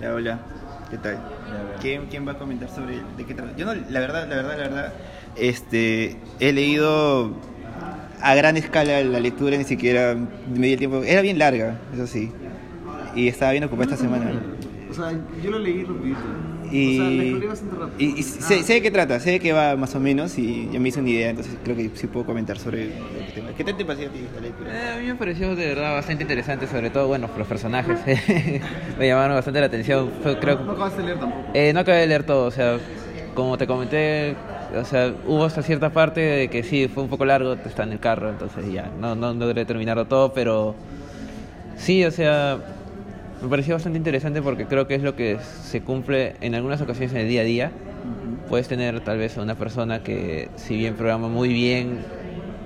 Ya, hola, ¿qué tal? ¿Quién, ¿Quién va a comentar sobre de qué trata? Yo no, la verdad, la verdad, la verdad, este, he leído a gran escala la lectura, ni siquiera me di el tiempo. Era bien larga, eso sí. Y estaba bien ocupada esta semana. O sea, yo lo leí rapidito. Y, o sea, la escribí bastante rápido. y, y sé, sé de qué trata, sé de qué va más o menos y ya me hice una idea, entonces creo que sí puedo comentar sobre el tema. ¿Qué tal te pareció a ti la lectura? Eh, a mí me pareció de verdad bastante interesante, sobre todo, bueno, los personajes. me llamaron bastante la atención. Fue, creo, No acabaste de leer tampoco. Eh, no acabé de leer todo, o sea, como te comenté, o sea, hubo hasta cierta parte de que sí, fue un poco largo, está en el carro, entonces ya, no, no logré terminarlo todo, pero sí, o sea, me pareció bastante interesante porque creo que es lo que se cumple en algunas ocasiones en el día a día. Puedes tener tal vez a una persona que si bien programa muy bien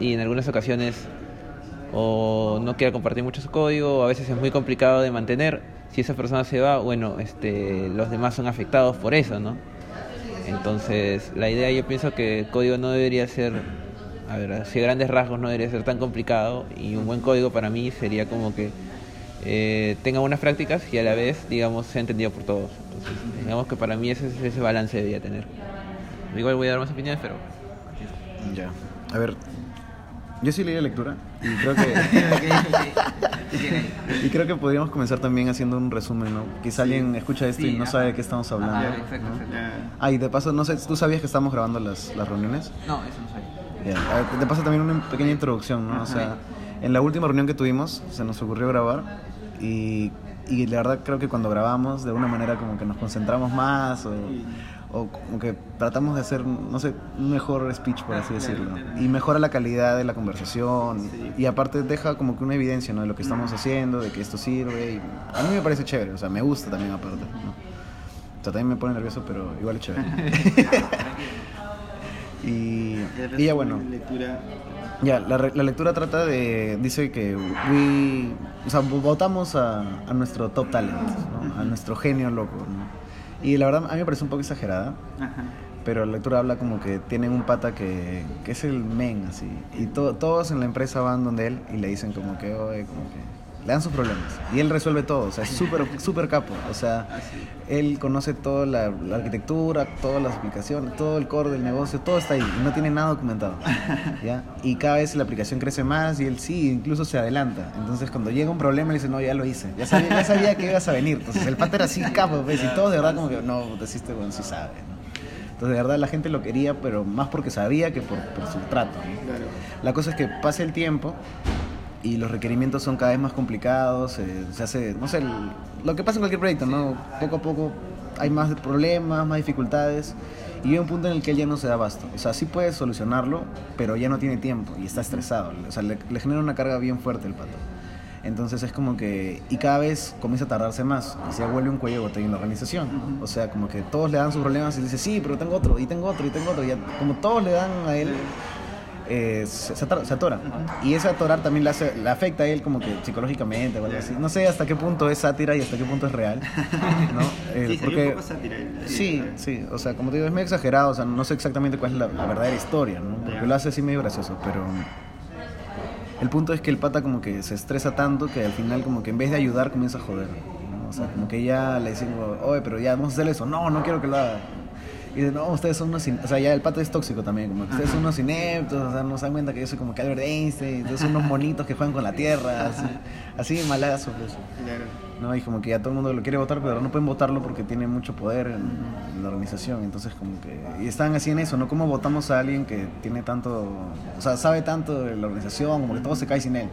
y en algunas ocasiones o no quiera compartir mucho su código, o a veces es muy complicado de mantener. Si esa persona se va, bueno, este, los demás son afectados por eso, ¿no? Entonces, la idea yo pienso que el código no debería ser, a ver, a grandes rasgos no debería ser tan complicado y un buen código para mí sería como que eh, tenga buenas prácticas y a la vez, digamos, sea entendido por todos. Entonces, digamos que para mí ese, ese balance debería tener. Igual voy a dar más opiniones, pero... Ya. A ver, yo sí leí la lectura y creo que y creo que podríamos comenzar también haciendo un resumen, ¿no? Quizá alguien escucha esto y no ajá. sabe de qué estamos hablando. Ajá, exacto, ¿no? exacto. Ya. Ah, y de paso, no sé, ¿tú sabías que estamos grabando las, las reuniones? No, eso no soy. Ya, a ver, De paso también una pequeña introducción, ¿no? O sea, en la última reunión que tuvimos se nos ocurrió grabar y, y la verdad creo que cuando grabamos de alguna manera como que nos concentramos más o, o como que tratamos de hacer, no sé, un mejor speech, por así decirlo. Y mejora la calidad de la conversación y aparte deja como que una evidencia, ¿no? De lo que estamos haciendo, de que esto sirve y a mí me parece chévere, o sea, me gusta también aparte, ¿no? O sea, también me pone nervioso, pero igual es chévere. y, y ya bueno. Lectura. Ya, la, la lectura trata de. Dice que. We, o sea, votamos a, a nuestro top talent, ¿no? a nuestro genio loco. ¿no? Y la verdad, a mí me parece un poco exagerada, Ajá. pero la lectura habla como que tienen un pata que, que es el men, así. Y to- todos en la empresa van donde él y le dicen como que, oye, como que. Le dan sus problemas. Y él resuelve todo, o sea, es súper súper capo. O sea, él conoce toda la, la arquitectura, todas las aplicaciones, todo el core del negocio, todo está ahí y no tiene nada documentado. ¿ya? Y cada vez la aplicación crece más y él sí, incluso se adelanta. Entonces cuando llega un problema, él dice, no, ya lo hice. Ya sabía, ya sabía que ibas a venir. Entonces el pata era así capo, ¿ves? Y todos de verdad como que, no, deciste, bueno, sí sabe. ¿no? Entonces de verdad la gente lo quería, pero más porque sabía que por, por su trato. ¿no? Claro. La cosa es que pasa el tiempo y los requerimientos son cada vez más complicados, eh, se hace, no sé, el- lo que pasa en cualquier proyecto, ¿no? Poco a poco hay más problemas, más dificultades y llega un punto en el que él ya no se da abasto. O sea, sí puede solucionarlo, pero ya no tiene tiempo y está estresado. O sea, le, le genera una carga bien fuerte el pato. Entonces es como que, y cada vez comienza a tardarse más, y se vuelve un cuello de botella en la organización. O sea, como que todos le dan sus problemas y dice, sí, pero tengo otro, y tengo otro, y tengo otro. Y ya- como todos le dan a él, eh, se, se atora. se atora. Y ese atorar también le, hace- le afecta a él como que psicológicamente o algo así. No sé hasta qué punto es sátira y hasta qué punto es real. ¿no? Eh, Sí, salió un poco sátira. el- el- Sí, sí, o sea, como te digo, es medio exagerado, o sea, no sé exactamente cuál es la, la verdadera historia, ¿no? Porque lo hace así medio gracioso, pero el punto es que el pata como que se estresa tanto que al final como que en vez de ayudar comienza a joder, ¿no? O sea, como que ya le dicen, oye, pero ya vamos a hacer eso, no, no quiero que lo haga. Y dice, no, ustedes son unos, in-". o sea, ya el pata es tóxico también, como que ustedes son unos ineptos, o sea, no se dan cuenta que yo soy como que Albert Einstein, ustedes son unos monitos que juegan con la tierra, así, así malazo, pues. Claro. ¿no? Y como que ya todo el mundo lo quiere votar, pero no pueden votarlo porque tiene mucho poder en, en la organización. Entonces, como que. Y están así en eso, ¿no? ¿Cómo votamos a alguien que tiene tanto. O sea, sabe tanto de la organización, como que todo se cae sin él?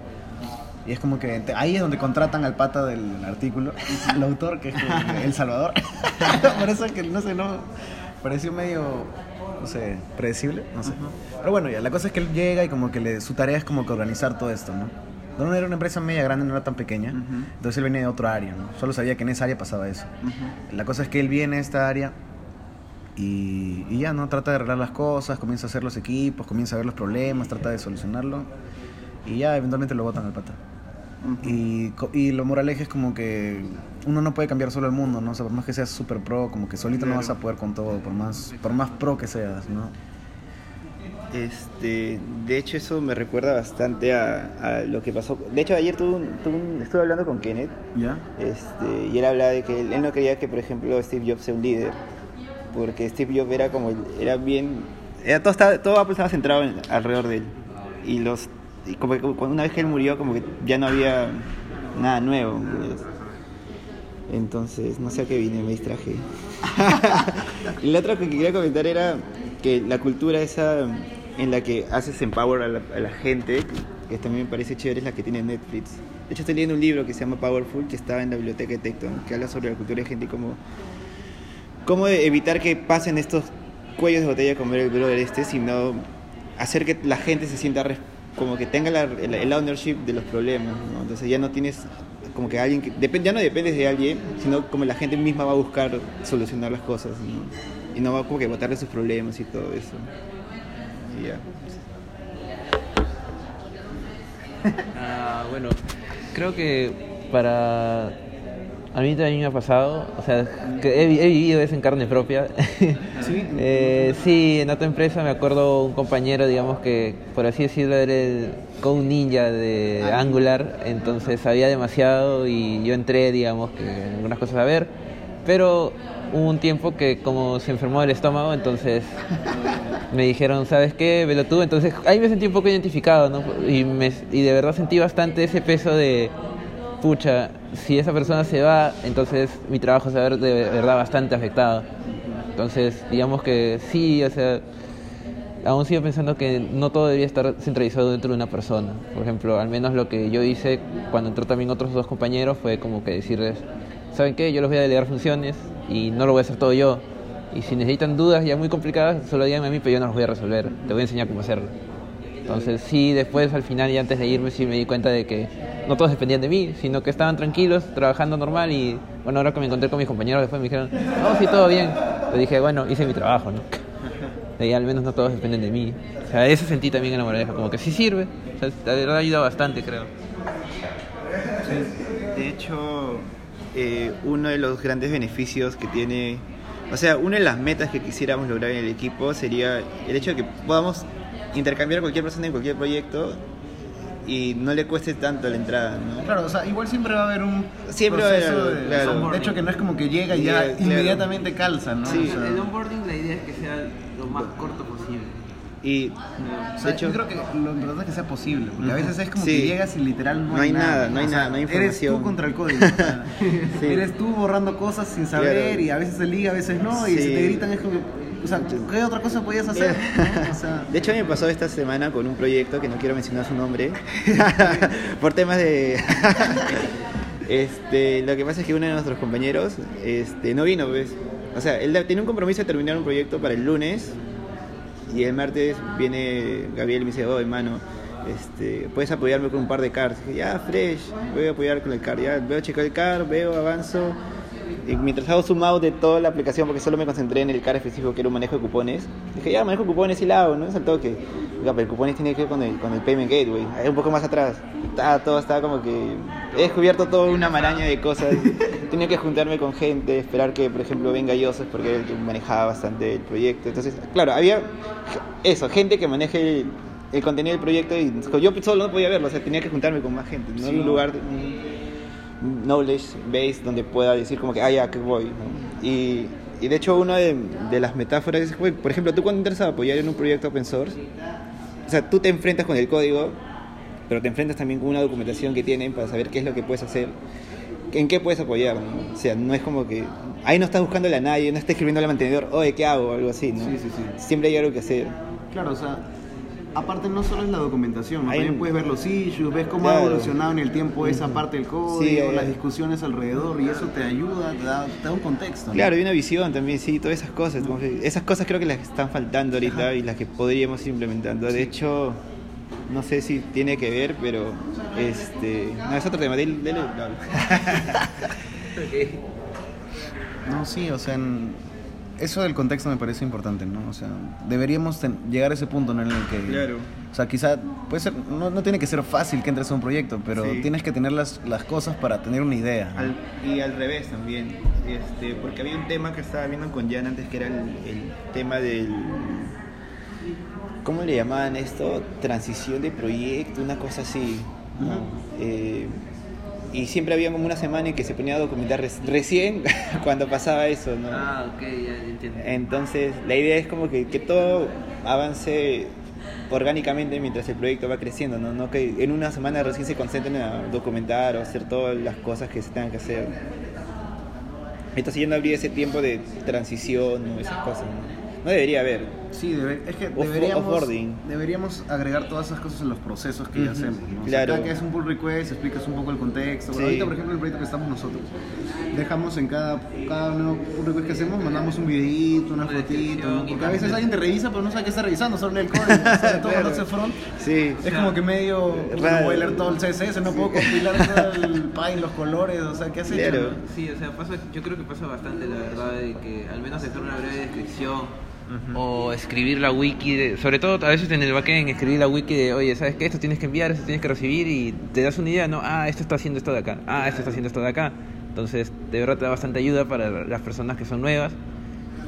Y es como que ahí es donde contratan al pata del artículo, el autor, que es El Salvador. Por eso que, no sé, no. Pareció medio. No sé, predecible, no sé. Pero bueno, ya, la cosa es que él llega y como que le, su tarea es como que organizar todo esto, ¿no? No era una empresa media grande, no era tan pequeña. Entonces él venía de otro área, ¿no? Solo sabía que en esa área pasaba eso. Ujú. La cosa es que él viene a esta área y, y ya, ¿no? Trata de arreglar las cosas, comienza a hacer los equipos, comienza a ver los problemas, trata de solucionarlo y ya eventualmente lo botan al pata. Y, co- y lo moraleja es como que uno no puede cambiar solo el mundo, ¿no? O sea, por más que seas super pro, como que solito no vas a poder con todo, por más, por más pro que seas, ¿no? Este, de hecho eso me recuerda bastante a, a lo que pasó. De hecho ayer tuve un- tuve un- estuve hablando con Kenneth ¿Ya? este, y él hablaba de que él, él no quería que por ejemplo Steve Jobs sea un líder, porque Steve Jobs era como era bien, era todo estaba, todo Apple estaba centrado en- alrededor de él y los y como que una vez que él murió como que ya no había nada nuevo. pues. Entonces, no sé a qué vine, me distraje. y la otra que quería comentar era que la cultura esa en la que haces empower a la, a la gente, que también me parece chévere, es la que tiene Netflix. De hecho, estoy leyendo un libro que se llama Powerful, que estaba en la biblioteca de Tecton, que habla sobre la cultura de gente y cómo, cómo evitar que pasen estos cuellos de botella como el brother este, sino hacer que la gente se sienta res- como que tenga la- el, el ownership de los problemas, ¿no? Entonces ya no tienes como que alguien que depende ya no dependes de alguien, sino como la gente misma va a buscar solucionar las cosas, ¿no? Y no va como que botarle sus problemas y todo eso. Y ya. Ah, bueno, creo que para... A mí también me ha pasado, o sea, que he, vi- he vivido eso en carne propia. ¿Sí? Eh, sí, en otra empresa me acuerdo un compañero, digamos que, por así decirlo, era el Code Ninja de Angular, entonces sabía demasiado y yo entré, digamos, que algunas cosas a ver, pero hubo un tiempo que como se enfermó el estómago, entonces me dijeron, ¿sabes qué? Velo tú. Entonces ahí me sentí un poco identificado, ¿no? Y, me, y de verdad sentí bastante ese peso de, pucha, si esa persona se va, entonces mi trabajo se va a ver de verdad bastante afectado. Entonces, digamos que sí, o sea, aún sigo pensando que no todo debería estar centralizado dentro de una persona. Por ejemplo, al menos lo que yo hice cuando entró también otros dos compañeros fue como que decirles, ¿saben qué? Yo les voy a delegar funciones y no lo voy a hacer todo yo. Y si necesitan dudas ya muy complicadas, solo díganme a mí, pero yo no las voy a resolver. Te voy a enseñar cómo hacerlo. Entonces sí, después al final y antes de irme sí me di cuenta de que no todos dependían de mí, sino que estaban tranquilos, trabajando normal y bueno, ahora que me encontré con mis compañeros después me dijeron, no, sí, todo bien. Le dije, bueno, hice mi trabajo, ¿no? Ahí al menos no todos dependen de mí. O sea, eso sentí también en la moraleja, como que sí sirve. O sea, la verdad ayuda bastante, creo. De hecho, eh, uno de los grandes beneficios que tiene, o sea, una de las metas que quisiéramos lograr en el equipo sería el hecho de que podamos intercambiar cualquier persona en cualquier proyecto y no le cueste tanto la entrada, ¿no? Claro, o sea, igual siempre va a haber un Siempre va a haber proceso algo, de, claro. de hecho que no es como que llega y ya claro. inmediatamente calza, ¿no? Sí. O sea, El onboarding la idea es que sea lo más corto posible. Y o sea, de hecho, yo creo que lo importante es que sea posible, porque a veces es como Sí. que llegas y literal no, No hay nada, no hay O sea, nada, no hay Eres información. tú contra el código. Sí. Eres tú borrando cosas sin saber Claro. y a veces se liga, a veces no, y Sí. si te gritan es como, o sea, ¿qué otra cosa podías hacer? ¿no? O sea, De hecho, a mí me pasó esta semana con un proyecto que no quiero mencionar su nombre por temas de. este, lo que pasa es que uno de nuestros compañeros este, no vino, pues. O sea, él tenía un compromiso de terminar un proyecto para el lunes y el martes viene Gabriel y me dice, oh, hermano, este, puedes apoyarme con un par de cars. Dije, ya, fresh, voy a apoyar con el car. Ya, veo, checar el car, veo, avanzo. Y mientras hago zoom out de toda la aplicación, porque solo me concentré en el car específico que era un manejo de cupones, dije, ya, manejo de cupones y la hago, ¿no? Es al toque. Oiga, pero el cupones tiene que ver con el, con el Payment Gateway, ahí un poco más atrás. Estaba, todo estaba como que... He descubierto toda una maraña de cosas. Tenía que juntarme con gente, esperar que, por ejemplo, venga Joseph, porque era el que manejaba bastante el proyecto. Entonces, claro, había eso, gente que maneje el, el contenido del proyecto y yo solo no podía verlo, o sea, tenía que juntarme con más gente, ¿no? En un lugar... un- knowledge base donde pueda decir como que, ah, ya, que voy. ¿no? Y, y de hecho una de, de las metáforas es, por ejemplo, tú cuando entras a apoyar en un proyecto open source, o sea, tú te enfrentas con el código, pero te enfrentas también con una documentación que tienen para saber qué es lo que puedes hacer, en qué puedes apoyar, ¿no? O sea, no es como que, ahí no estás buscándole a nadie, no estás escribiendo al mantenedor, oye, ¿qué hago? O algo así, ¿no? Sí, sí, sí. Siempre hay algo que hacer. Claro, o sea, aparte no solo es la documentación, también puedes ver los issues, ves cómo ha evolucionado en el tiempo esa parte del código, Sí, hay- las discusiones alrededor, y eso te ayuda, te da, te da un contexto. ¿no? Claro, y una visión también, sí, todas esas cosas. esas cosas creo que las están faltando ahorita y las que podríamos ir implementando. De hecho, no sé si tiene que ver, pero este. No, es otro tema. Dele, dele, no. No, sí, o sea, en- eso del contexto me parece importante, ¿no? O sea, deberíamos ten- llegar a ese punto ¿no? en el que... Claro. O sea, quizá, puede ser, no, no tiene que ser fácil que entres a un proyecto, pero Sí. tienes que tener las, las cosas para tener una idea. ¿no? Al- y al revés también. Este, porque había un tema que estaba viendo con Jan antes que era el, el tema del. ¿cómo le llamaban esto? Transición de proyecto, una cosa así. ¿no? Eh, y siempre había como una semana en que se ponía a documentar recién cuando pasaba eso, ¿no? Ah, ok, ya entiendo. Entonces, la idea es como que, que todo avance orgánicamente mientras el proyecto va creciendo, ¿no? No que en una semana recién se concentren a documentar o hacer todas las cosas que se tengan que hacer. Entonces ya no habría ese tiempo de transición o esas cosas, ¿no? No debería haber. Sí, debe- es que Off- deberíamos, deberíamos agregar todas esas cosas en los procesos que ya Ujú, hacemos. ¿no? O sea, claro. que es un pull request, explicas un poco el contexto. Sí. Ahorita, por ejemplo, el proyecto que estamos nosotros, dejamos en cada, cada nuevo pull request que hacemos, mandamos un videito, una fotito. descripción, Porque a veces alguien te revisa, pero no sabe qué está revisando, solo lee el código. o sea, todo Claro. hace front. Sí. Es como que medio. Raro. No a leer todo el CSS, no puedo compilar todo el Py, los colores, o sea, ¿qué has hecho? Claro. no? Sí, o sea, pasa, yo creo que pasa bastante, la verdad, de que al menos dejar una breve descripción o escribir la wiki, de- sobre todo a veces en el backend, escribir la wiki de, oye, ¿sabes qué? Esto tienes que enviar, esto tienes que recibir y te das una idea, ¿no? Ah, esto está haciendo esto de acá, ah, esto está haciendo esto de acá. Entonces, de verdad te da bastante ayuda para las personas que son nuevas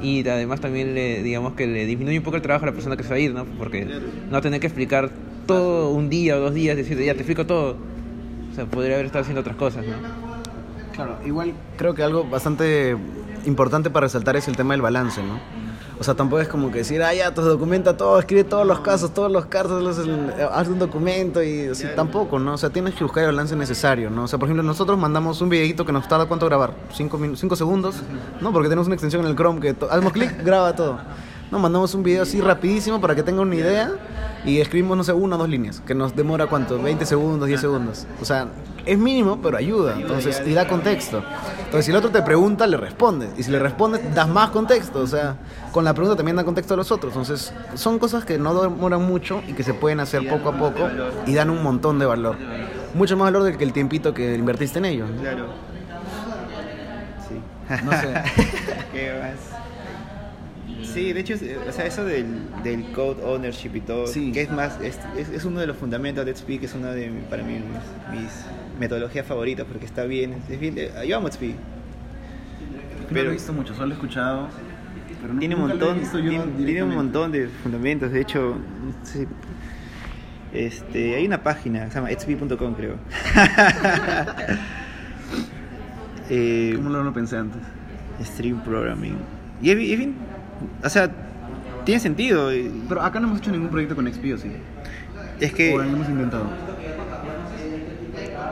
y además también le, digamos que le disminuye un poco el trabajo a la persona que se va a ir, ¿no? Porque no tener que explicar todo un día o dos días, decir, ya te explico todo. O sea, podría haber estado haciendo otras cosas, ¿no? Claro, igual creo que algo bastante importante para resaltar es el tema del balance, ¿no? O sea, tampoco es como que decir, ah, ya, te documenta todo, escribe todos los casos, todos los casos, el- haz un documento y así, tampoco, ¿no? O sea, tienes que buscar el balance necesario, ¿no? O sea, por ejemplo, nosotros mandamos un videito que nos tarda, ¿cuánto grabar? ¿Cinco, cinco segundos? ¿No? Porque tenemos una extensión en el Chrome que hacemos clic, graba todo. No, mandamos un video así rapidísimo para que tengan una idea y escribimos, no sé, una o dos líneas, que nos demora cuánto, 20 segundos, 10 segundos. O sea, es mínimo, pero ayuda, entonces, y da contexto. Entonces, si el otro te pregunta, le respondes. Y si le respondes, das más contexto. O sea, con la pregunta también da contexto a los otros. Entonces, son cosas que no demoran mucho y que se pueden hacer poco a poco y dan un montón de valor. Mucho más valor del que el tiempito que invertiste en ello. Claro. Sí. No sé. ¿Qué más? Sí, de hecho, es- o sea, eso del, del code ownership y todo, Sí. que es más, es, es, es uno de los fundamentos de XP, que es una de, para mí, mis, mis metodologías favoritas, porque está bien, es bien, eh, yo amo XP. no lo Pero- he visto mucho, solo he escuchado. Pero no- Tiene un montón, visto yo tiene, tiene un montón de fundamentos, de hecho, sí, este, hay una página, se llama xp.com creo. Eh, ¿Cómo no lo pensé antes? Stream Programming. Y es bien, o sea, tiene sentido. Pero acá no hemos hecho ningún proyecto con XP, ¿o sí? Es que, O lo hemos intentado.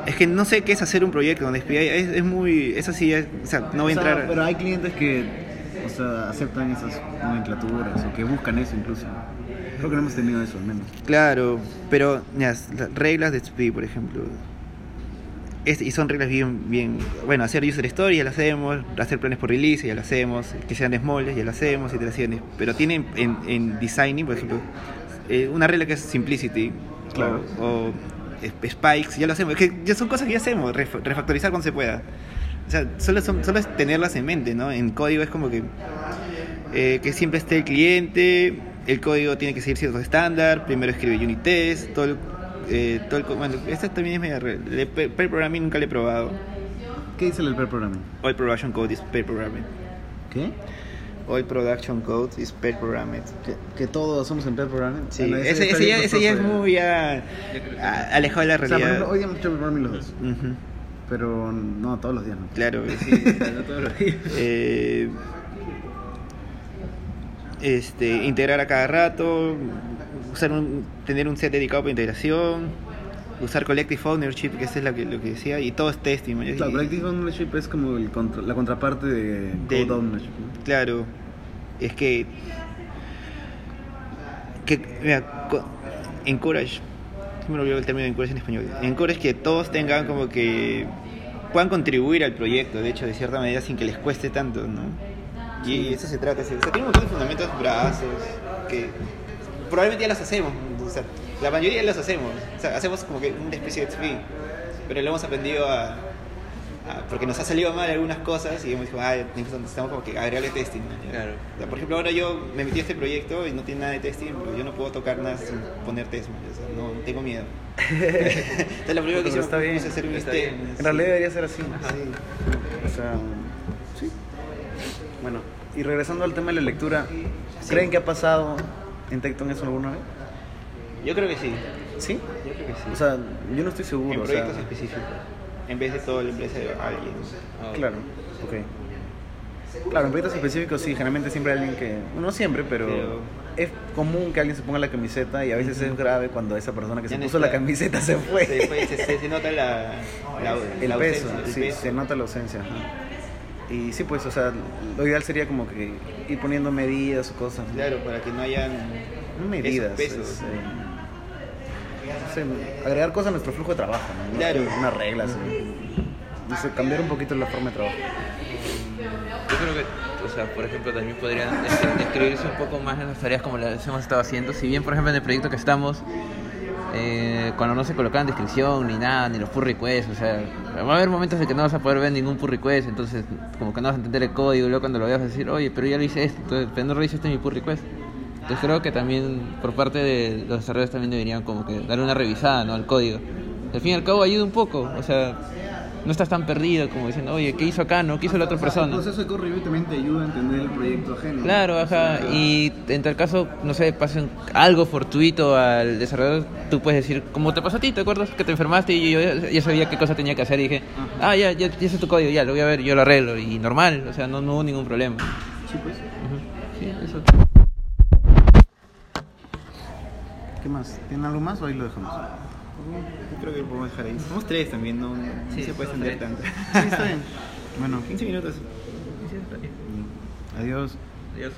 es que no sé qué es hacer un proyecto con SPI. Es, es muy, eso sí, es- o sea, no voy a O sea, entrar. pero hay clientes que o sea, aceptan esas nomenclaturas o que buscan eso incluso. Creo que no hemos tenido eso al menos. Claro, pero las reglas de XP, por ejemplo. Es- y son reglas bien, bien, bueno, hacer user story ya lo hacemos, hacer planes por release ya lo hacemos, que sean small ya lo hacemos, iteraciones, pero tienen en, en designing, por ejemplo, eh, una regla que es simplicity, Claro. o, o sp- spikes, ya lo hacemos, que ya son cosas que ya hacemos, ref- refactorizar cuando se pueda. O sea, solo, son- solo es tenerlas en mente, ¿no? En código es como que, eh, que siempre esté el cliente, el código tiene que seguir ciertos estándar, primero escribe unit test, todo el, eh, todo el co- bueno, esta también es media de pair programming nunca le he probado. ¿Qué dice el pair programming? All production code is pair programming. ¿Qué? All production code is pair programming. ¿Que, que todos somos en pair programming? Sí, Bueno, ese, ese ya, ese ya es muy a- alejado de la O sea, por realidad. ejemplo, hoy día hemos hecho pair programming los dos. Pero no, todos los días no. Claro, sí. No todos los días. Eh, este, integrar a cada rato, usar un, tener un set dedicado para integración, usar collective ownership, que eso es lo que, lo que decía, y todo es testing. Claro, Collective Ownership es como el contra- la contraparte de Code Ownership. ¿no? Claro, es que, que mira, co- encourage, me olvidó el término de encourage en español, encourage que todos tengan como que puedan contribuir al proyecto, de hecho, de cierta manera, sin que les cueste tanto, ¿no? Y, y eso se trata, o sea, tiene un montón de fundamentos brazos que probablemente ya los hacemos, o sea, la mayoría los hacemos, o sea, hacemos como que una especie de XP, pero lo hemos aprendido a, a- porque nos ha salido mal algunas cosas y hemos dicho, ah, necesitamos como que agregarle testing. ¿no? Claro. O sea, por ejemplo, ahora yo me metí a este proyecto y no tiene nada de testing, pero yo no puedo tocar nada sin poner test, o sea, no tengo miedo. Entonces, lo primero que hicimos fue hacer un test. En realidad debería ser así. Sí. O sea, sí. Bueno, y regresando al tema de la lectura, ¿creen que ha pasado en Tecton eso alguna vez? Yo creo que sí. ¿Sí? Yo creo que sí. O sea, yo no estoy seguro. en o sea, proyectos específicos. En vez de toda la empresa de alguien. Claro, ok. Claro, en proyectos específicos sí, generalmente siempre hay alguien que... No siempre, pero, Pero- es común que alguien se ponga la camiseta y a veces es grave cuando esa persona que se puso la camiseta se fue. Se, fue, se, se- se nota la, la, el la peso, ausencia, el sí, peso. se nota la ausencia. ajá. Y sí, pues, o sea, lo ideal sería como que ir poniendo medidas o cosas. ¿no? Claro, para que no hayan medidas. esos pesos. es, eh, no sé, agregar cosas a nuestro flujo de trabajo, ¿no? Claro. Unas reglas. No sé, cambiar un poquito la forma de trabajo. Yo creo que, o sea, por ejemplo, también podrían este, describirse un poco más en las tareas como las hemos estado haciendo. Si bien, por ejemplo, en el proyecto que estamos, eh, cuando no se colocaban descripción ni nada, ni los pull requests, o sea, va a haber momentos en que no vas a poder ver ningún pull request, entonces como que no vas a entender el código, y luego cuando lo veas vas a decir, oye, pero ya lo hice esto, entonces, pero no revisaste mi pull request. Entonces creo que también por parte de los desarrolladores también deberían como que darle una revisada ¿no? al código. Al fin y al cabo ayuda un poco, o sea, no estás tan perdido como diciendo, oye, ¿qué hizo acá? ¿No? ¿Qué hizo la otra persona? El proceso de code review también te ayuda a entender el proyecto ajeno. Claro, ajá. Y en tal caso, no sé, pasen algo fortuito al desarrollador, tú puedes decir, como te pasó a ti, ¿te acuerdas? Que te enfermaste y yo ya- sabía qué cosa tenía que hacer y dije, ah, ya, ya, ya sé tu código, ya, lo voy a ver, yo lo arreglo. Y normal, o sea, no, no hubo ningún problema. Sí, pues. Sí, eso. ¿Qué más? ¿Tienen algo más o ahí lo dejamos? Yo creo que lo podemos dejar ahí. Somos tres también, no, no Sí, se puede extender tanto. Sí, está bien. Bueno, 15 minutos. adiós. Adiós.